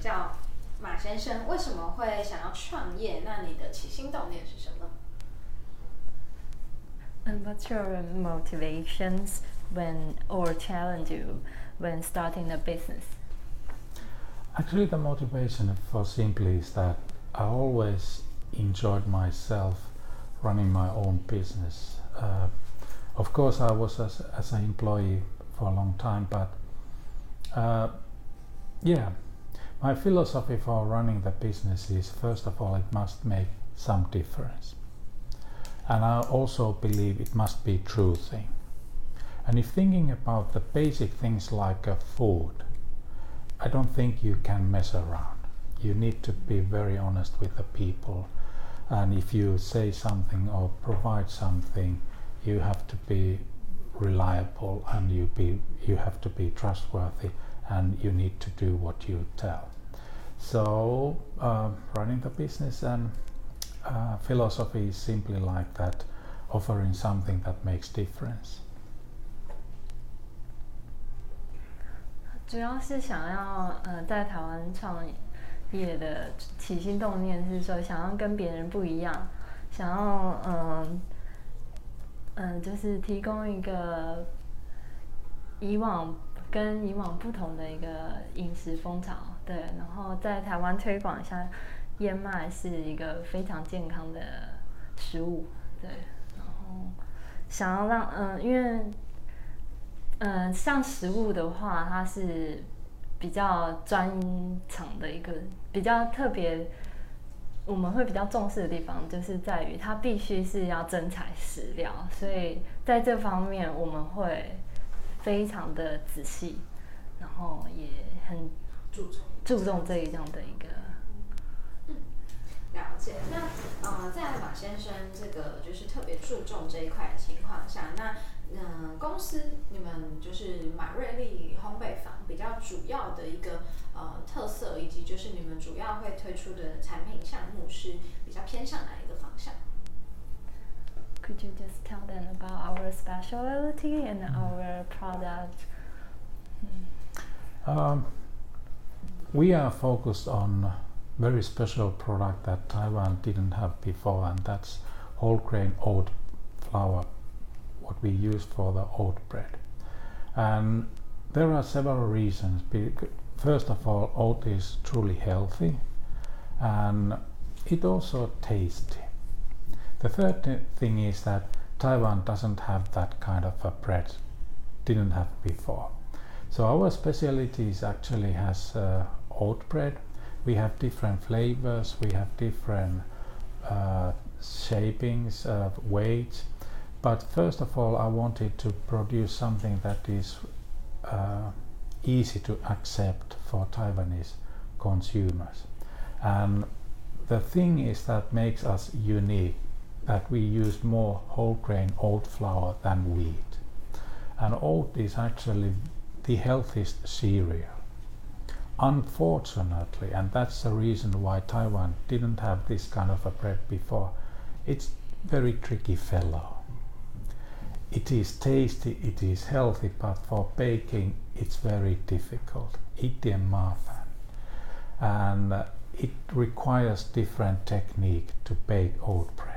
教马先生，为什么会想要创业？那你的起心动念是什么？ And what's your motivations when or challenge you when starting a business? Actually, the motivation for simply is that I always enjoyed myself running my own business. Uh, of course, I was as, as an employee for a long time, but uh, yeah, my philosophy for running the business is first of all, it must make some difference. And I also believe it must be true thing. And if thinking about the basic things like uh, food, I don't think you can mess around. You need to be very honest with the people. And if you say something or provide something, you have to be reliable and you be you have to be trustworthy and you need to do what you tell. So uh, running the business and uh, philosophy is simply like that, offering something that makes difference. 主要是想要呃在台湾创业的起心动念是说想要跟别人不一样，想要嗯嗯、呃就是提供一个以往 跟以往不同的一个饮食风潮，对，然后在台湾推广一下燕麦是一个非常健康的食物，对，然后想要让嗯、因为嗯，像食物的话，它是比较专长的一个比较特别，我们会比较重视的地方，就是在于它必须是要真材实料，所以在这方面我们会非常的仔细，然后也很注重注重这一样的一个。了解。那呃，在马先生这个就是特别注重这一块的情况下，那嗯、公司你们就是马瑞丽烘焙坊比较主要的一个呃特色，以及就是你们主要会推出的产品项目是比较偏向哪一个方向？Could you just tell them about our specialty and our product? Um, we are focused on very special product that Taiwan didn't have before, and that's whole grain oat flour, what we use for the oat bread. And there are several reasons. First of all, oat is truly healthy, and it also tasty. The third thing is that Taiwan doesn't have that kind of a bread, didn't have before. So our specialties actually has uh, oat bread. We have different flavors. We have different uh, shapings, uh, weights. But first of all, I wanted to produce something that is uh, easy to accept for Taiwanese consumers. And the thing is that makes us unique that we used more whole grain oat flour than wheat. And oat is actually the healthiest cereal. Unfortunately, and that's the reason why Taiwan didn't have this kind of a bread before, it's very tricky fellow. It is tasty, it is healthy, but for baking it's very difficult. Itian Marfan. And uh, it requires different technique to bake oat bread.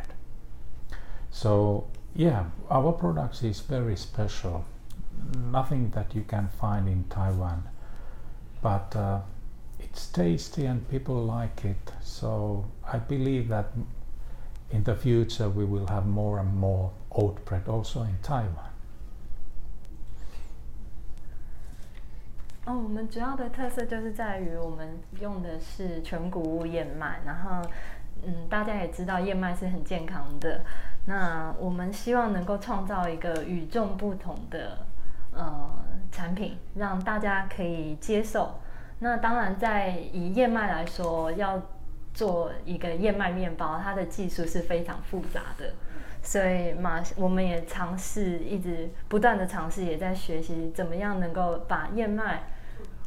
So yeah, our products is very special. Nothing that you can find in Taiwan, but uh, it's tasty and people like it. So I believe that in the future we will have more and more oat bread also in Taiwan. 哦，我们主要的特色就是在于我们用的是全谷物燕麦，然后 嗯，大家也知道燕麦是很健康的。那我们希望能够创造一个与众不同的呃产品，让大家可以接受。那当然，在以燕麦来说，要做一个燕麦面包，它的技术是非常复杂的，所以马我们也尝试，一直不断的尝试，也在学习怎么样能够把燕麦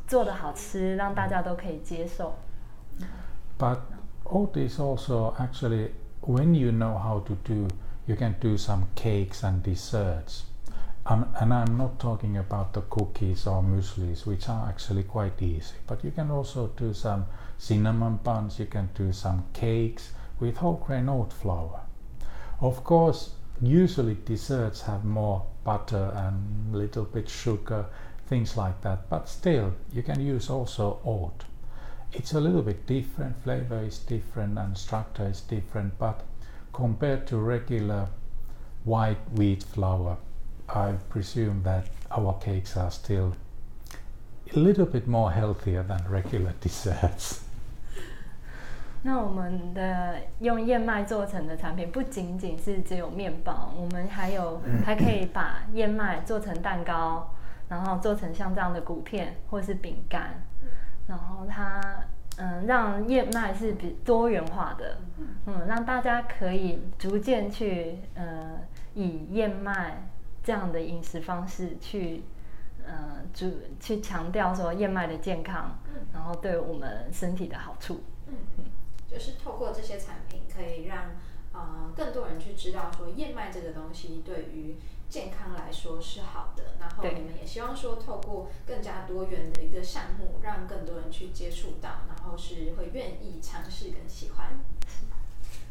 做的好吃，让大家都可以接受。But oat is also actually when you know how to do, you can do some cakes and desserts. Um, and I'm not talking about the cookies or mueslis, which are actually quite easy. But you can also do some cinnamon buns, you can do some cakes with whole grain oat flour. Of course, usually desserts have more butter and little bit sugar, things like that. But still, you can use also oat It's a little bit different, flavor is different, and structure is different. But compared to regular white wheat flour, I presume that our cakes are still a little bit more healthier than regular desserts. 那我们的用燕麦做成的产品不仅仅是只有面包，我们还有还可以把燕麦做成蛋糕，然后做成像这样的谷片或是饼干， 然后它嗯让燕麦是比多元化的，嗯让大家可以逐渐去呃以燕麦。这样的饮食方式去，呃，主去强调说燕麦的健康，然后对我们身体的好处。嗯嗯，就是透过这些产品，可以让呃更多人去知道说燕麦这个东西对于健康来说是好的。然后你们也希望说透过更加多元的一个项目，让更多人去接触到，然后是会愿意尝试跟喜欢。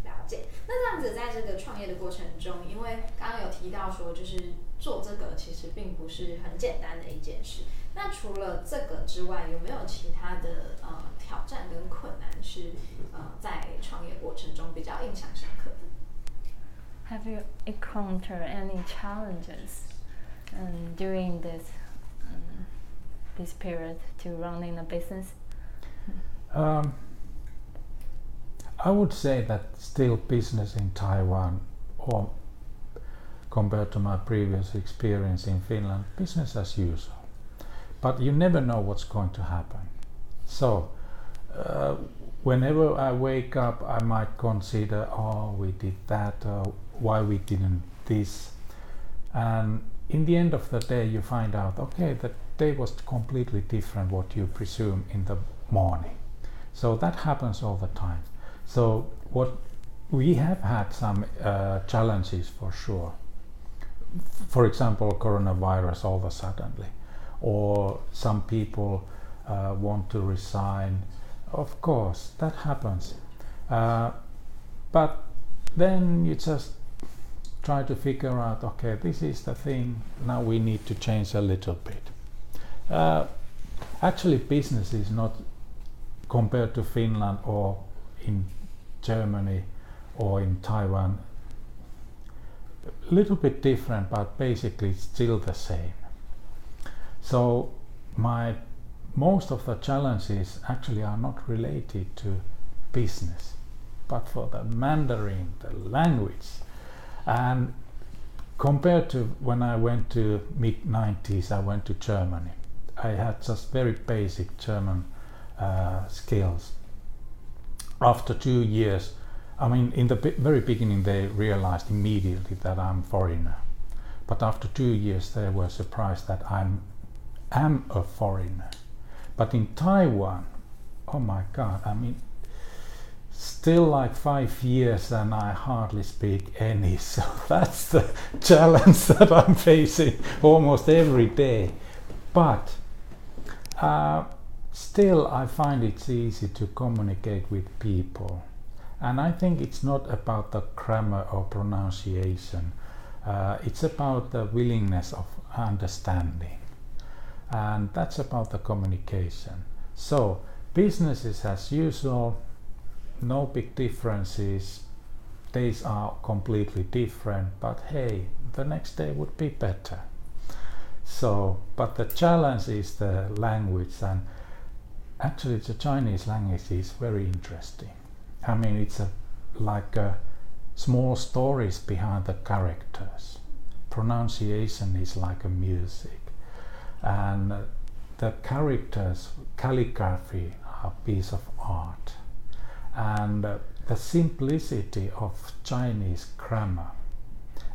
了解。那这样子，在这个创业的过程中，因为刚刚有提到说，就是做这个其实并不是很简单的一件事。那除了这个之外，有没有其他的呃挑战跟困难是呃在创业过程中比较印象深刻的？Have you encountered any challenges um, during this um, this period to running a business? Um, I would say that still business in Taiwan, or compared to my previous experience in Finland, business as usual. But you never know what's going to happen. So, uh, whenever I wake up, I might consider, oh, we did that, uh, why we didn't this. And in the end of the day, you find out, okay, the day was completely different what you presume in the morning. So that happens all the time. So what we have had some uh, challenges for sure. For example, coronavirus all of a suddenly, or some people uh, want to resign. Of course, that happens. Uh, but then you just try to figure out okay, this is the thing, now we need to change a little bit. Uh, actually, business is not compared to Finland or in Germany or in Taiwan. A little bit different, but basically it's still the same. So my most of the challenges actually are not related to business, but for the Mandarin, the language. And compared to when I went to mid 90s, I went to Germany. I had just very basic German uh, skills after two years, I mean, in the very beginning, they realized immediately that I'm foreigner. But after two years, they were surprised that I'm am a foreigner. But in Taiwan, oh my God, I mean, still like five years and I hardly speak any. So that's the challenge that I'm facing almost every day. But uh, still I find it's easy to communicate with people. And I think it's not about the grammar or pronunciation, uh, it's about the willingness of understanding. And that's about the communication. So, business is as usual, no big differences. Days are completely different, but hey, the next day would be better. So, but the challenge is the language and actually the Chinese language is very interesting. I mean, it's a, like a small stories behind the characters. Pronunciation is like a music. and the characters calligraphy are a piece of art and uh, the simplicity of chinese grammar.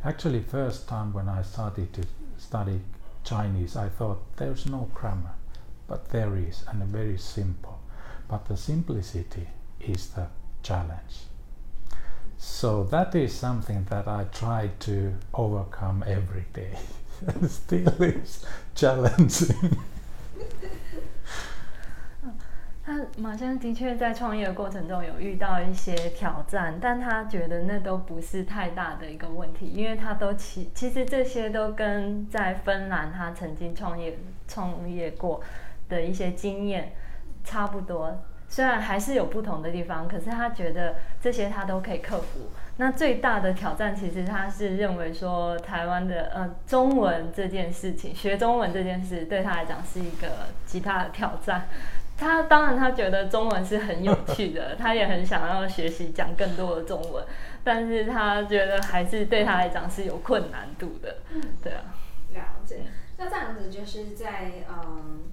Actually first time when i started to study chinese i thought there's no grammar but there is and very simple. But the simplicity is the challenge. So that is something that i try to overcome every day. Still is challenging 马先生的确在创业的过程中有遇到一些挑战，但他觉得那都不是太大的一个问题，因为他都其其实这些都跟在芬兰他曾经创业创业过的一些经验差不多。虽然还是有不同的地方，可是他觉得这些他都可以克服。那最大的挑战，其实他是认为说，台湾的呃中文这件事情，学中文这件事对他来讲是一个极大的挑战。他当然他觉得中文是很有趣的，他也很想要学习讲更多的中文，但是他觉得还是对他来讲是有困难度的。对啊，了解。那这样子就是在嗯。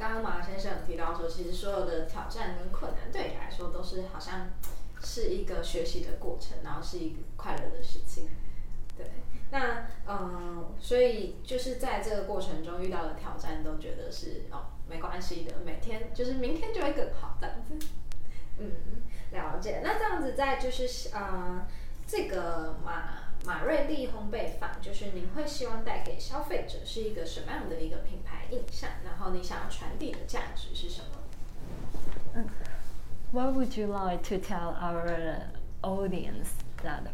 刚刚马先生有提到说，其实所有的挑战跟困难对你来说都是好像是一个学习的过程，然后是一个快乐的事情。对，那嗯，所以就是在这个过程中遇到的挑战，都觉得是哦没关系的，每天就是明天就会更好这样子。嗯，了解。那这样子在就是呃这个马。马瑞丽烘焙坊，就是您会希望带给消费者是一个什么样的一个品牌印象？然后你想要传递的价值是什么？嗯，What would you like to tell our audience that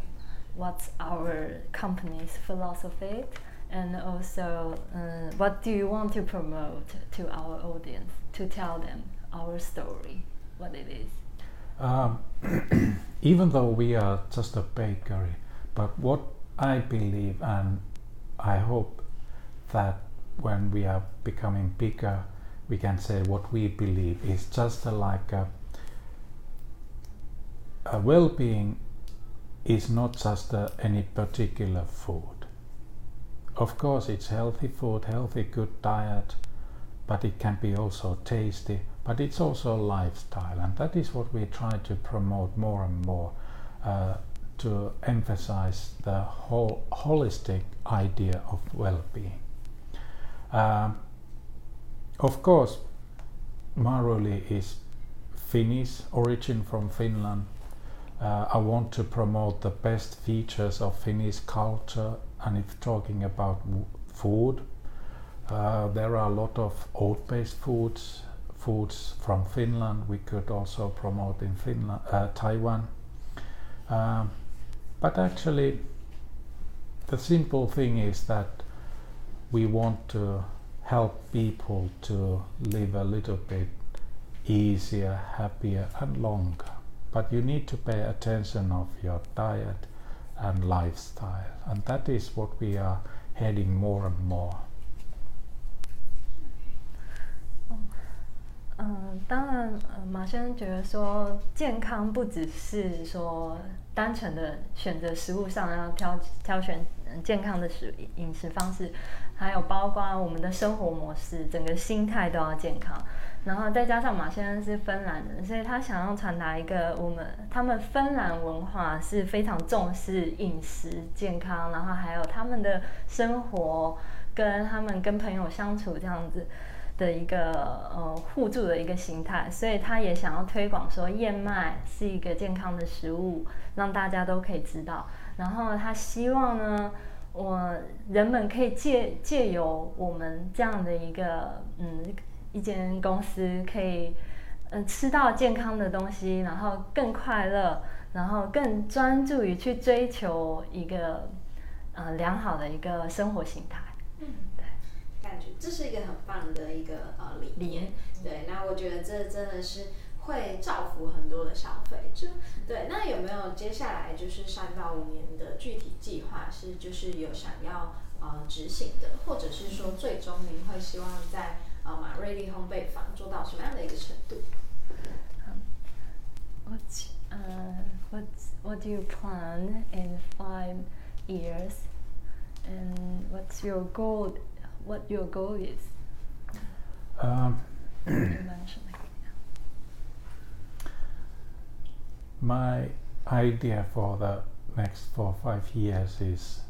what's our company's philosophy? And also, uh, what do you want to promote to our audience to tell them our story, what it is? Um, even though we are just a bakery, but what I believe, and I hope that when we are becoming bigger, we can say what we believe is just a, like a, a well-being is not just a, any particular food. Of course, it's healthy food, healthy, good diet, but it can be also tasty. But it's also a lifestyle, and that is what we try to promote more and more. Uh, to emphasize the whole holistic idea of well-being. Um, of course, Maruli is Finnish, origin from Finland. Uh, I want to promote the best features of Finnish culture, and if talking about food, uh, there are a lot of oat-based foods, foods from Finland. We could also promote in Finland, uh, Taiwan. Um, but actually, the simple thing is that we want to help people to live a little bit easier, happier, and longer. But you need to pay attention of your diet and lifestyle, and that is what we are heading more and more. 嗯，当然，呃，马先生觉得说健康不只是说单纯的选择食物上要挑挑选健康的食饮食方式，还有包括我们的生活模式，整个心态都要健康。然后再加上马先生是芬兰人，所以他想要传达一个我们他们芬兰文化是非常重视饮食健康，然后还有他们的生活跟他们跟朋友相处这样子。的一个呃互助的一个形态，所以他也想要推广说燕麦是一个健康的食物，让大家都可以知道。然后他希望呢，我人们可以借借由我们这样的一个嗯一间公司，可以嗯吃到健康的东西，然后更快乐，然后更专注于去追求一个呃良好的一个生活形态。嗯，对感觉这是一个很棒的一个呃理念，对，那我觉得这真的是会造福很多的消费者，对。那有没有接下来就是三到五年的具体计划是就是有想要呃执行的，或者是说最终您会希望在呃马瑞利烘焙坊做到什么样的一个程度？Um, what, uh, what, what do you plan in five years, and what's your goal? What your goal is? Um, my idea for the next four five years is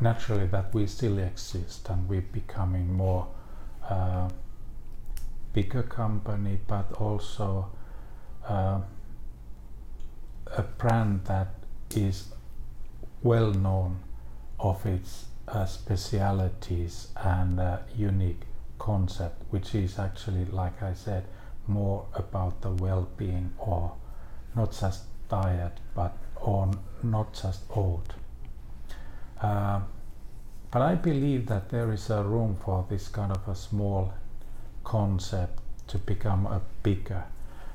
naturally that we still exist and we're becoming more bigger company, but also uh, a brand that is well known of its uh, specialities and uh, unique concept, which is actually, like I said, more about the well-being or not just diet, but on not just old. Uh, but I believe that there is a room for this kind of a small concept to become a bigger.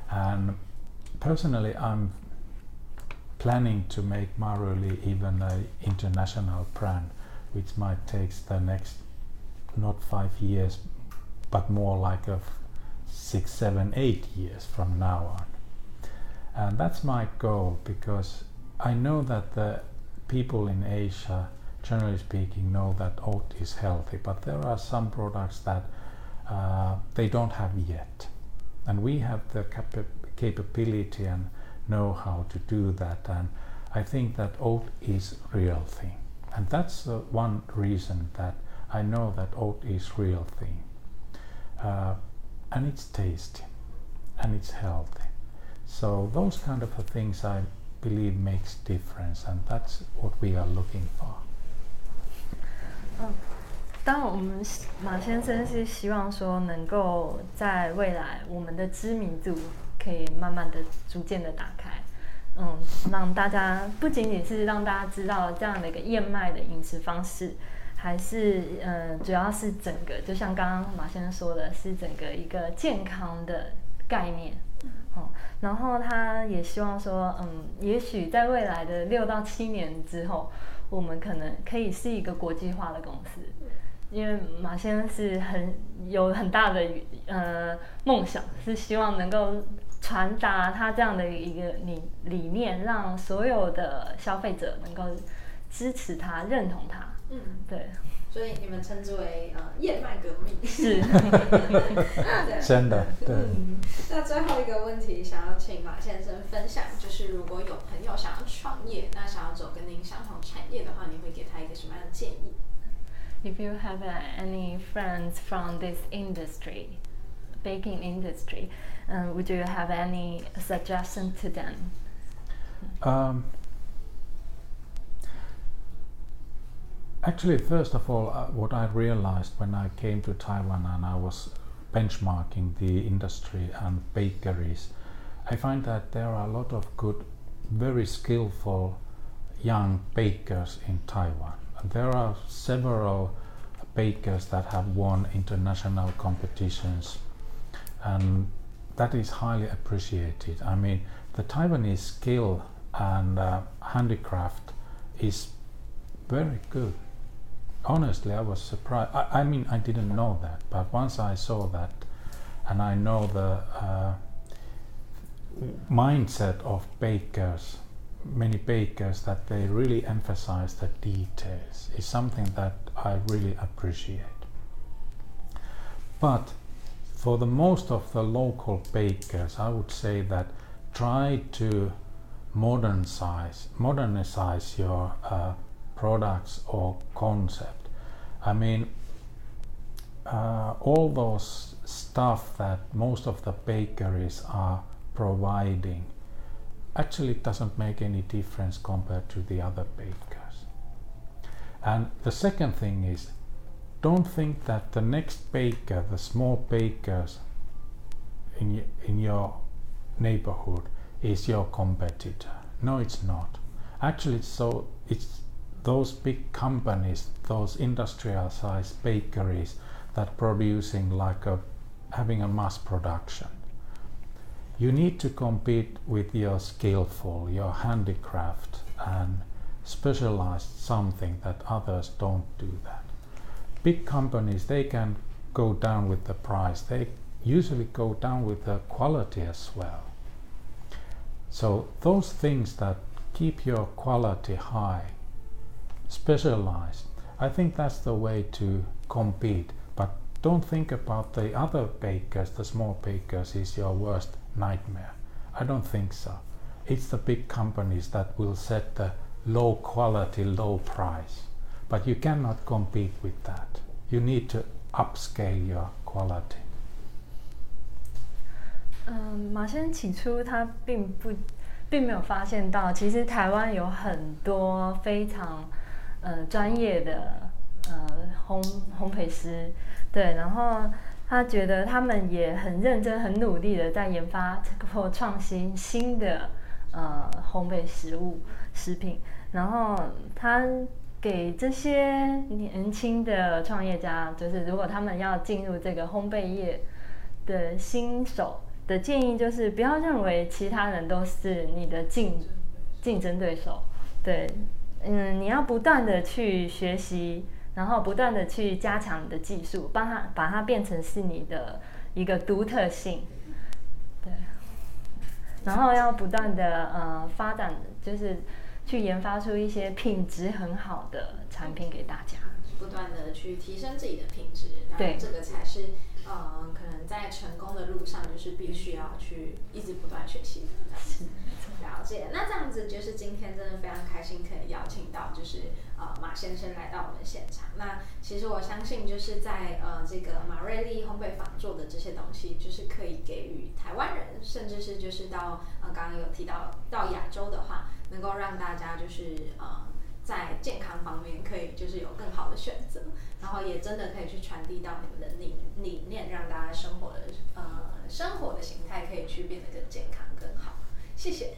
And personally, I'm planning to make Maruli even an international brand, which might take the next not five years, but more like a six, seven, eight years from now on. And that's my goal because I know that the people in Asia, generally speaking, know that oat is healthy, but there are some products that uh, they don't have yet. And we have the capa- capability and know how to do that. And I think that oat is real thing. And that's uh, one reason that I know that oat is real thing. Uh, and it's tasty and it's healthy. So those kind of things I believe makes difference and that's what we are looking for. 当，我们马先生是希望说，能够在未来我们的知名度可以慢慢的、逐渐的打开，嗯，让大家不仅仅是让大家知道这样的一个燕麦的饮食方式，还是嗯，主要是整个，就像刚刚马先生说的，是整个一个健康的概念，哦，然后他也希望说，嗯，也许在未来的六到七年之后，我们可能可以是一个国际化的公司。因为马先生是很有很大的呃梦想，是希望能够传达他这样的一个理理念，让所有的消费者能够支持他、认同他。嗯，对，所以你们称之为呃燕麦革命。是。对真的，对。嗯，那最后一个问题，想要请马先生分享，就是如果有朋友想要创业，那想要走跟您相同产业的话，你会给他一个什么样的建议？If you have uh, any friends from this industry, baking industry, uh, would you have any suggestion to them? Um, actually, first of all, uh, what I realized when I came to Taiwan and I was benchmarking the industry and bakeries, I find that there are a lot of good, very skillful young bakers in Taiwan. There are several bakers that have won international competitions, and that is highly appreciated. I mean, the Taiwanese skill and uh, handicraft is very good. Honestly, I was surprised. I, I mean, I didn't know that, but once I saw that, and I know the uh, mindset of bakers, many bakers, that they really emphasize the details, is something that I really appreciate. But for the most of the local bakers, I would say that try to modernize modernize your uh, products or concept. I mean, uh, all those stuff that most of the bakeries are providing actually it doesn't make any difference compared to the other bakers. And the second thing is don't think that the next baker, the small bakers in, in your neighborhood, is your competitor. No, it's not. Actually, so it's those big companies, those industrial sized bakeries that producing like a having a mass production. You need to compete with your skillful, your handicraft, and specialized something that others don't do that. Big companies they can go down with the price. They usually go down with the quality as well. So those things that keep your quality high, specialized, I think that's the way to compete. But don't think about the other bakers, the small bakers, is your worst nightmare. I don't think so. It's the big companies that will set the low quality, low price. But you cannot compete with that. You need to upscale your quality. 嗯，马先生起初他并不，并没有发现到，其实台湾有很多非常，呃，专业的呃烘烘焙师，对，然后 他觉得他们也很认真、很努力的在研发或创新新的呃烘焙食物食品，然后他给这些年轻的创业家，就是如果他们要进入这个烘焙业的新手。的建议就是不要认为其他人都是你的竞竞争对手，对，嗯，你要不断的去学习，然后不断的去加强你的技术，帮他把它变成是你的一个独特性，对，然后要不断的呃发展，就是去研发出一些品质很好的产品给大家，不断的去提升自己的品质，对，这个才是。呃，可能在成功的路上，就是必须要去一直不断学习。了解。那这样子就是今天真的非常开心，可以邀请到就是呃马先生来到我们现场。那其实我相信就是在呃这个马瑞丽烘焙坊做的这些东西，就是可以给予台湾人，甚至是就是到呃刚刚有提到到亚洲的话，能够让大家就是呃。在健康方面，可以就是有更好的选择，然后也真的可以去传递到你们的理理念，让大家生活的呃生活的形态可以去变得更健康更好。谢谢，